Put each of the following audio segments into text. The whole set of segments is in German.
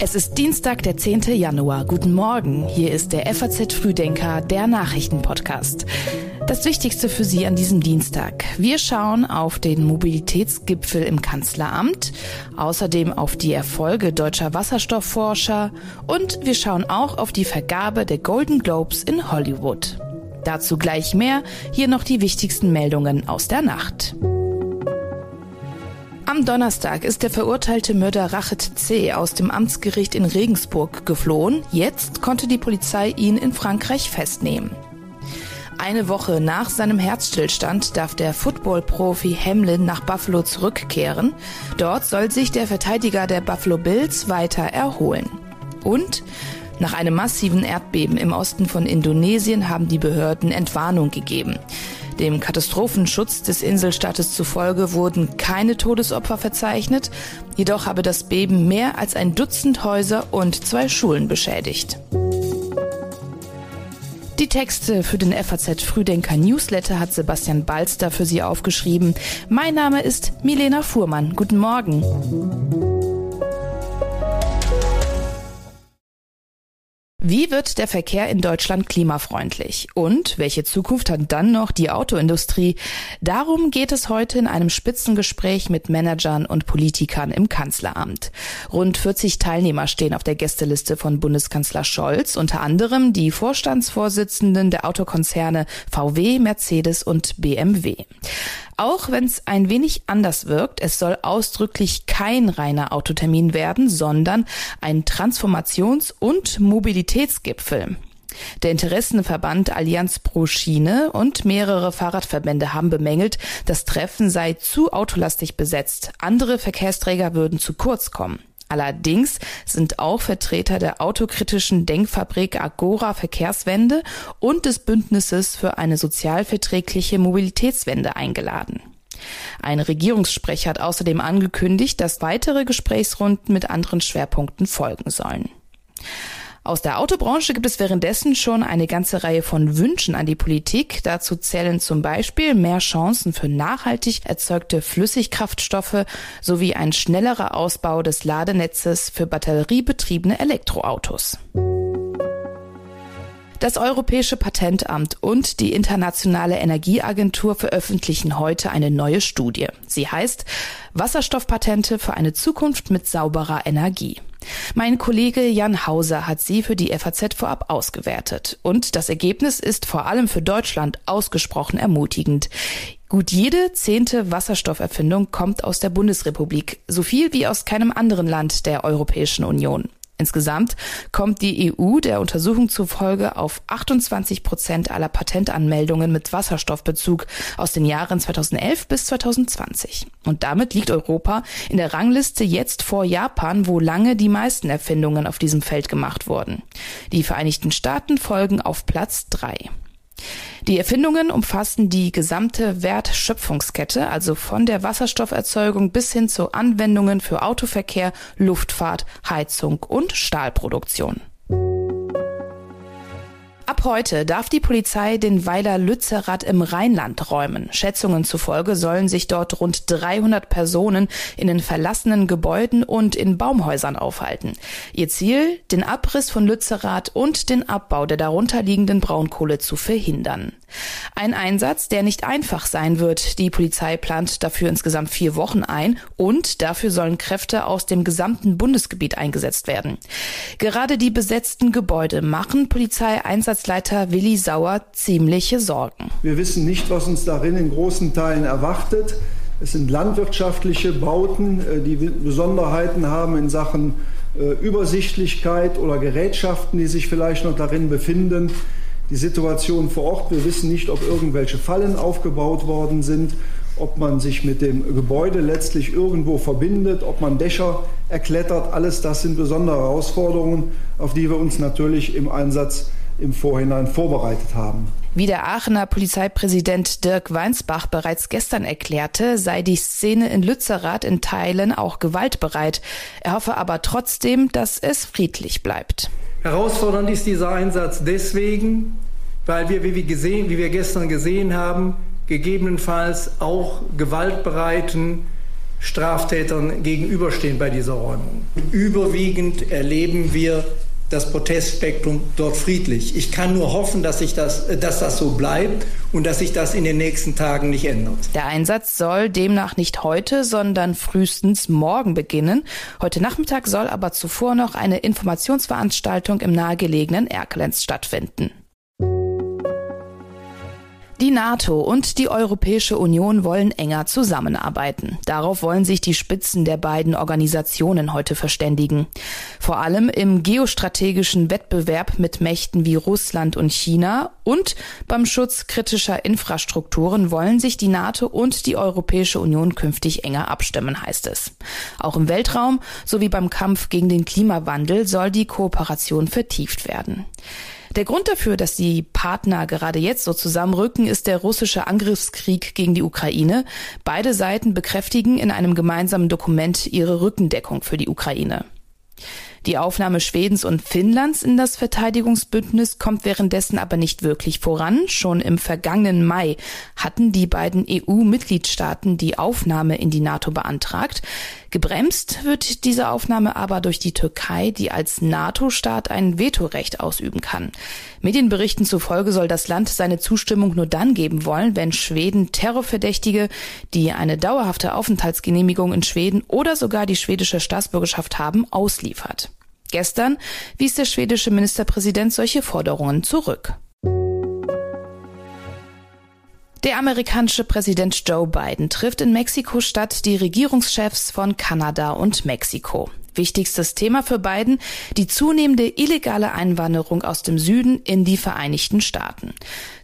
Es ist Dienstag, der 10. Januar. Guten Morgen. Hier ist der FAZ Frühdenker, der Nachrichtenpodcast. Das Wichtigste für Sie an diesem Dienstag. Wir schauen auf den Mobilitätsgipfel im Kanzleramt, außerdem auf die Erfolge deutscher Wasserstoffforscher und wir schauen auch auf die Vergabe der Golden Globes in Hollywood. Dazu gleich mehr. Hier noch die wichtigsten Meldungen aus der Nacht. Am Donnerstag ist der verurteilte Mörder Rachet C. aus dem Amtsgericht in Regensburg geflohen. Jetzt konnte die Polizei ihn in Frankreich festnehmen. Eine Woche nach seinem Herzstillstand darf der Football-Profi Hamlin nach Buffalo zurückkehren. Dort soll sich der Verteidiger der Buffalo Bills weiter erholen. Und nach einem massiven Erdbeben im Osten von Indonesien haben die Behörden Entwarnung gegeben. Dem Katastrophenschutz des Inselstaates zufolge wurden keine Todesopfer verzeichnet, jedoch habe das Beben mehr als ein Dutzend Häuser und zwei Schulen beschädigt. Die Texte für den FAZ Frühdenker Newsletter hat Sebastian Balster für Sie aufgeschrieben. Mein Name ist Milena Fuhrmann. Guten Morgen. Wie wird der Verkehr in Deutschland klimafreundlich? Und welche Zukunft hat dann noch die Autoindustrie? Darum geht es heute in einem Spitzengespräch mit Managern und Politikern im Kanzleramt. Rund 40 Teilnehmer stehen auf der Gästeliste von Bundeskanzler Scholz, unter anderem die Vorstandsvorsitzenden der Autokonzerne VW, Mercedes und BMW. Auch wenn es ein wenig anders wirkt, es soll ausdrücklich kein reiner Autotermin werden, sondern ein Transformations- und Mobilitätsgipfel. Der Interessenverband Allianz Pro Schiene und mehrere Fahrradverbände haben bemängelt, das Treffen sei zu autolastig besetzt. Andere Verkehrsträger würden zu kurz kommen. Allerdings sind auch Vertreter der autokritischen Denkfabrik Agora Verkehrswende und des Bündnisses für eine sozialverträgliche Mobilitätswende eingeladen. Ein Regierungssprecher hat außerdem angekündigt, dass weitere Gesprächsrunden mit anderen Schwerpunkten folgen sollen. Aus der Autobranche gibt es währenddessen schon eine ganze Reihe von Wünschen an die Politik. Dazu zählen zum Beispiel mehr Chancen für nachhaltig erzeugte Flüssigkraftstoffe sowie ein schnellerer Ausbau des Ladenetzes für batteriebetriebene Elektroautos. Das Europäische Patentamt und die Internationale Energieagentur veröffentlichen heute eine neue Studie. Sie heißt Wasserstoffpatente für eine Zukunft mit sauberer Energie. Mein Kollege Jan Hauser hat sie für die FAZ vorab ausgewertet. Und das Ergebnis ist vor allem für Deutschland ausgesprochen ermutigend. Gut jede zehnte Wasserstofferfindung kommt aus der Bundesrepublik, so viel wie aus keinem anderen Land der Europäischen Union. Insgesamt kommt die EU der Untersuchung zufolge auf 28 Prozent aller Patentanmeldungen mit Wasserstoffbezug aus den Jahren 2011 bis 2020. Und damit liegt Europa in der Rangliste jetzt vor Japan, wo lange die meisten Erfindungen auf diesem Feld gemacht wurden. Die Vereinigten Staaten folgen auf Platz drei. Die Erfindungen umfassen die gesamte Wertschöpfungskette, also von der Wasserstofferzeugung bis hin zu Anwendungen für Autoverkehr, Luftfahrt, Heizung und Stahlproduktion. Ab heute darf die Polizei den Weiler Lützerath im Rheinland räumen. Schätzungen zufolge sollen sich dort rund 300 Personen in den verlassenen Gebäuden und in Baumhäusern aufhalten. Ihr Ziel, den Abriss von Lützerath und den Abbau der darunterliegenden Braunkohle zu verhindern. Ein Einsatz, der nicht einfach sein wird. Die Polizei plant dafür insgesamt vier Wochen ein und dafür sollen Kräfte aus dem gesamten Bundesgebiet eingesetzt werden. Gerade die besetzten Gebäude machen Polizeieinsatzleiter Willi Sauer ziemliche Sorgen. Wir wissen nicht, was uns darin in großen Teilen erwartet. Es sind landwirtschaftliche Bauten, äh, die Besonderheiten haben in Sachen äh, Übersichtlichkeit oder Gerätschaften, die sich vielleicht noch darin befinden die Situation vor Ort. Wir wissen nicht, ob irgendwelche Fallen aufgebaut worden sind, ob man sich mit dem Gebäude letztlich irgendwo verbindet, ob man Dächer erklettert. Alles das sind besondere Herausforderungen, auf die wir uns natürlich im Einsatz im Vorhinein vorbereitet haben. Wie der Aachener Polizeipräsident Dirk Weinsbach bereits gestern erklärte, sei die Szene in Lützerath in Teilen auch gewaltbereit. Er hoffe aber trotzdem, dass es friedlich bleibt. Herausfordernd ist dieser Einsatz deswegen, weil wir, wie wir, gesehen, wie wir gestern gesehen haben, gegebenenfalls auch gewaltbereiten Straftätern gegenüberstehen bei dieser Räumung. Überwiegend erleben wir das Protestspektrum dort friedlich. Ich kann nur hoffen, dass, ich das, dass das so bleibt und dass sich das in den nächsten Tagen nicht ändert. Der Einsatz soll demnach nicht heute, sondern frühestens morgen beginnen. Heute Nachmittag soll aber zuvor noch eine Informationsveranstaltung im nahegelegenen Erkelenz stattfinden. Die NATO und die Europäische Union wollen enger zusammenarbeiten. Darauf wollen sich die Spitzen der beiden Organisationen heute verständigen. Vor allem im geostrategischen Wettbewerb mit Mächten wie Russland und China und beim Schutz kritischer Infrastrukturen wollen sich die NATO und die Europäische Union künftig enger abstimmen, heißt es. Auch im Weltraum sowie beim Kampf gegen den Klimawandel soll die Kooperation vertieft werden. Der Grund dafür, dass die Partner gerade jetzt so zusammenrücken, ist der russische Angriffskrieg gegen die Ukraine. Beide Seiten bekräftigen in einem gemeinsamen Dokument ihre Rückendeckung für die Ukraine. Die Aufnahme Schwedens und Finnlands in das Verteidigungsbündnis kommt währenddessen aber nicht wirklich voran. Schon im vergangenen Mai hatten die beiden EU-Mitgliedstaaten die Aufnahme in die NATO beantragt. Gebremst wird diese Aufnahme aber durch die Türkei, die als NATO-Staat ein Vetorecht ausüben kann. Medienberichten zufolge soll das Land seine Zustimmung nur dann geben wollen, wenn Schweden Terrorverdächtige, die eine dauerhafte Aufenthaltsgenehmigung in Schweden oder sogar die schwedische Staatsbürgerschaft haben, ausliefert. Gestern wies der schwedische Ministerpräsident solche Forderungen zurück. Der amerikanische Präsident Joe Biden trifft in Mexiko-Stadt die Regierungschefs von Kanada und Mexiko. Wichtigstes Thema für Biden, die zunehmende illegale Einwanderung aus dem Süden in die Vereinigten Staaten.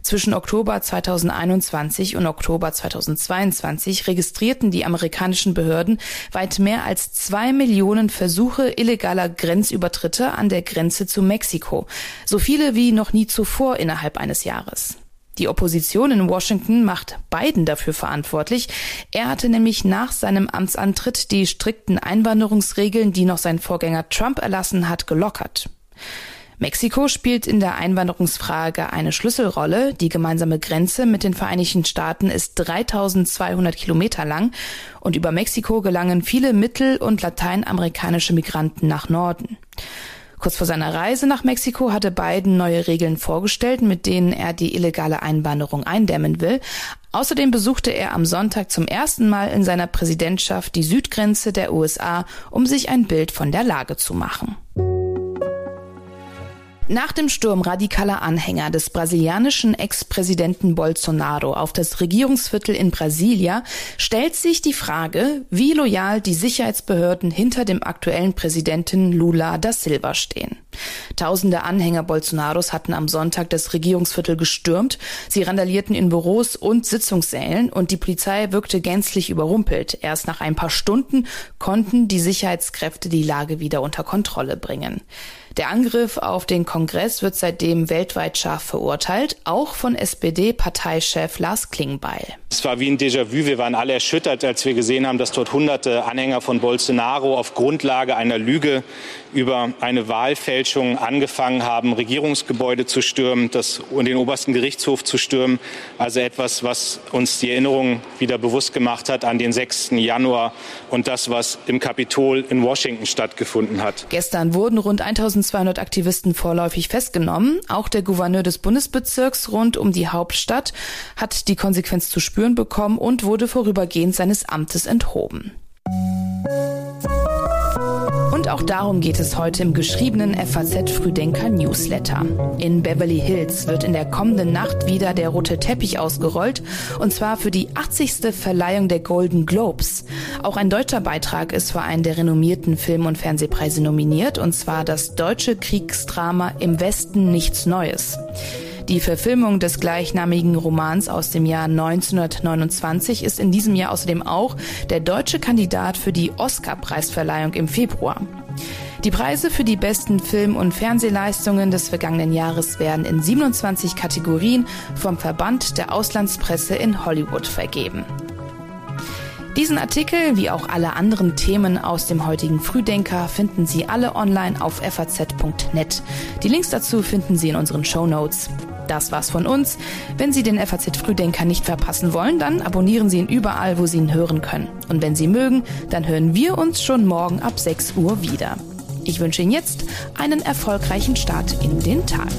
Zwischen Oktober 2021 und Oktober 2022 registrierten die amerikanischen Behörden weit mehr als zwei Millionen Versuche illegaler Grenzübertritte an der Grenze zu Mexiko. So viele wie noch nie zuvor innerhalb eines Jahres. Die Opposition in Washington macht Biden dafür verantwortlich. Er hatte nämlich nach seinem Amtsantritt die strikten Einwanderungsregeln, die noch sein Vorgänger Trump erlassen hat, gelockert. Mexiko spielt in der Einwanderungsfrage eine Schlüsselrolle. Die gemeinsame Grenze mit den Vereinigten Staaten ist 3200 Kilometer lang und über Mexiko gelangen viele mittel- und lateinamerikanische Migranten nach Norden. Kurz vor seiner Reise nach Mexiko hatte Biden neue Regeln vorgestellt, mit denen er die illegale Einwanderung eindämmen will. Außerdem besuchte er am Sonntag zum ersten Mal in seiner Präsidentschaft die Südgrenze der USA, um sich ein Bild von der Lage zu machen. Nach dem Sturm radikaler Anhänger des brasilianischen Ex-Präsidenten Bolsonaro auf das Regierungsviertel in Brasilia stellt sich die Frage, wie loyal die Sicherheitsbehörden hinter dem aktuellen Präsidenten Lula da Silva stehen. Tausende Anhänger Bolsonaros hatten am Sonntag das Regierungsviertel gestürmt. Sie randalierten in Büros und Sitzungssälen und die Polizei wirkte gänzlich überrumpelt. Erst nach ein paar Stunden konnten die Sicherheitskräfte die Lage wieder unter Kontrolle bringen. Der Angriff auf den Kongress wird seitdem weltweit scharf verurteilt, auch von SPD-Parteichef Lars Klingbeil. Es war wie ein Déjà-vu. Wir waren alle erschüttert, als wir gesehen haben, dass dort hunderte Anhänger von Bolsonaro auf Grundlage einer Lüge über eine Wahlfälschung angefangen haben, Regierungsgebäude zu stürmen, das, und den obersten Gerichtshof zu stürmen. Also etwas, was uns die Erinnerung wieder bewusst gemacht hat an den 6. Januar und das, was im Kapitol in Washington stattgefunden hat. Gestern wurden rund 1200 Aktivisten vorläufig festgenommen. Auch der Gouverneur des Bundesbezirks rund um die Hauptstadt hat die Konsequenz zu spüren bekommen und wurde vorübergehend seines Amtes enthoben. Auch darum geht es heute im geschriebenen FAZ Früdenker Newsletter. In Beverly Hills wird in der kommenden Nacht wieder der rote Teppich ausgerollt und zwar für die 80. Verleihung der Golden Globes. Auch ein deutscher Beitrag ist für einen der renommierten Film- und Fernsehpreise nominiert und zwar das deutsche Kriegsdrama Im Westen nichts Neues. Die Verfilmung des gleichnamigen Romans aus dem Jahr 1929 ist in diesem Jahr außerdem auch der deutsche Kandidat für die Oscar-Preisverleihung im Februar. Die Preise für die besten Film- und Fernsehleistungen des vergangenen Jahres werden in 27 Kategorien vom Verband der Auslandspresse in Hollywood vergeben. Diesen Artikel wie auch alle anderen Themen aus dem heutigen Frühdenker finden Sie alle online auf faz.net. Die Links dazu finden Sie in unseren Show Notes. Das war's von uns. Wenn Sie den FAZ Frühdenker nicht verpassen wollen, dann abonnieren Sie ihn überall, wo Sie ihn hören können. Und wenn Sie mögen, dann hören wir uns schon morgen ab 6 Uhr wieder. Ich wünsche Ihnen jetzt einen erfolgreichen Start in den Tag.